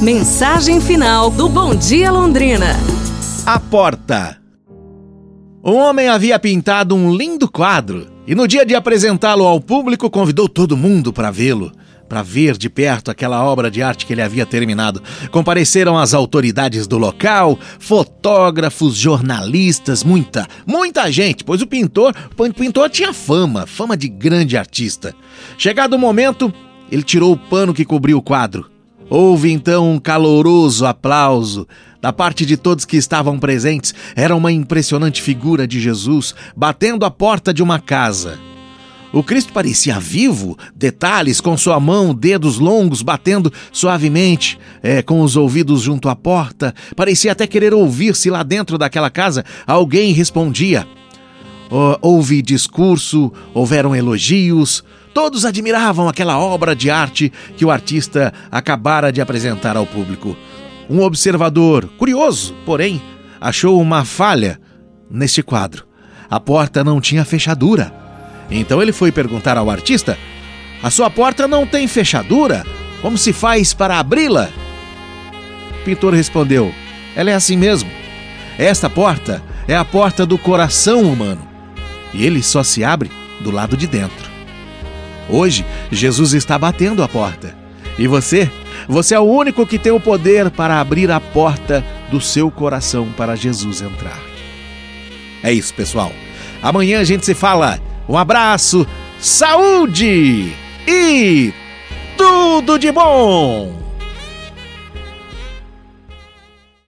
Mensagem final do Bom Dia Londrina. A porta. Um homem havia pintado um lindo quadro e no dia de apresentá-lo ao público convidou todo mundo para vê-lo, para ver de perto aquela obra de arte que ele havia terminado. Compareceram as autoridades do local, fotógrafos, jornalistas, muita, muita gente, pois o pintor, o pintor tinha fama, fama de grande artista. Chegado o momento, ele tirou o pano que cobriu o quadro Houve então um caloroso aplauso da parte de todos que estavam presentes. Era uma impressionante figura de Jesus batendo a porta de uma casa. O Cristo parecia vivo, detalhes com sua mão, dedos longos batendo suavemente, é, com os ouvidos junto à porta. Parecia até querer ouvir se lá dentro daquela casa alguém respondia. Houve discurso, houveram elogios, todos admiravam aquela obra de arte que o artista acabara de apresentar ao público. Um observador, curioso, porém, achou uma falha neste quadro. A porta não tinha fechadura. Então ele foi perguntar ao artista: A sua porta não tem fechadura? Como se faz para abri-la? O pintor respondeu: Ela é assim mesmo. Esta porta é a porta do coração humano e ele só se abre do lado de dentro. Hoje, Jesus está batendo a porta. E você? Você é o único que tem o poder para abrir a porta do seu coração para Jesus entrar. É isso, pessoal. Amanhã a gente se fala. Um abraço, saúde e tudo de bom!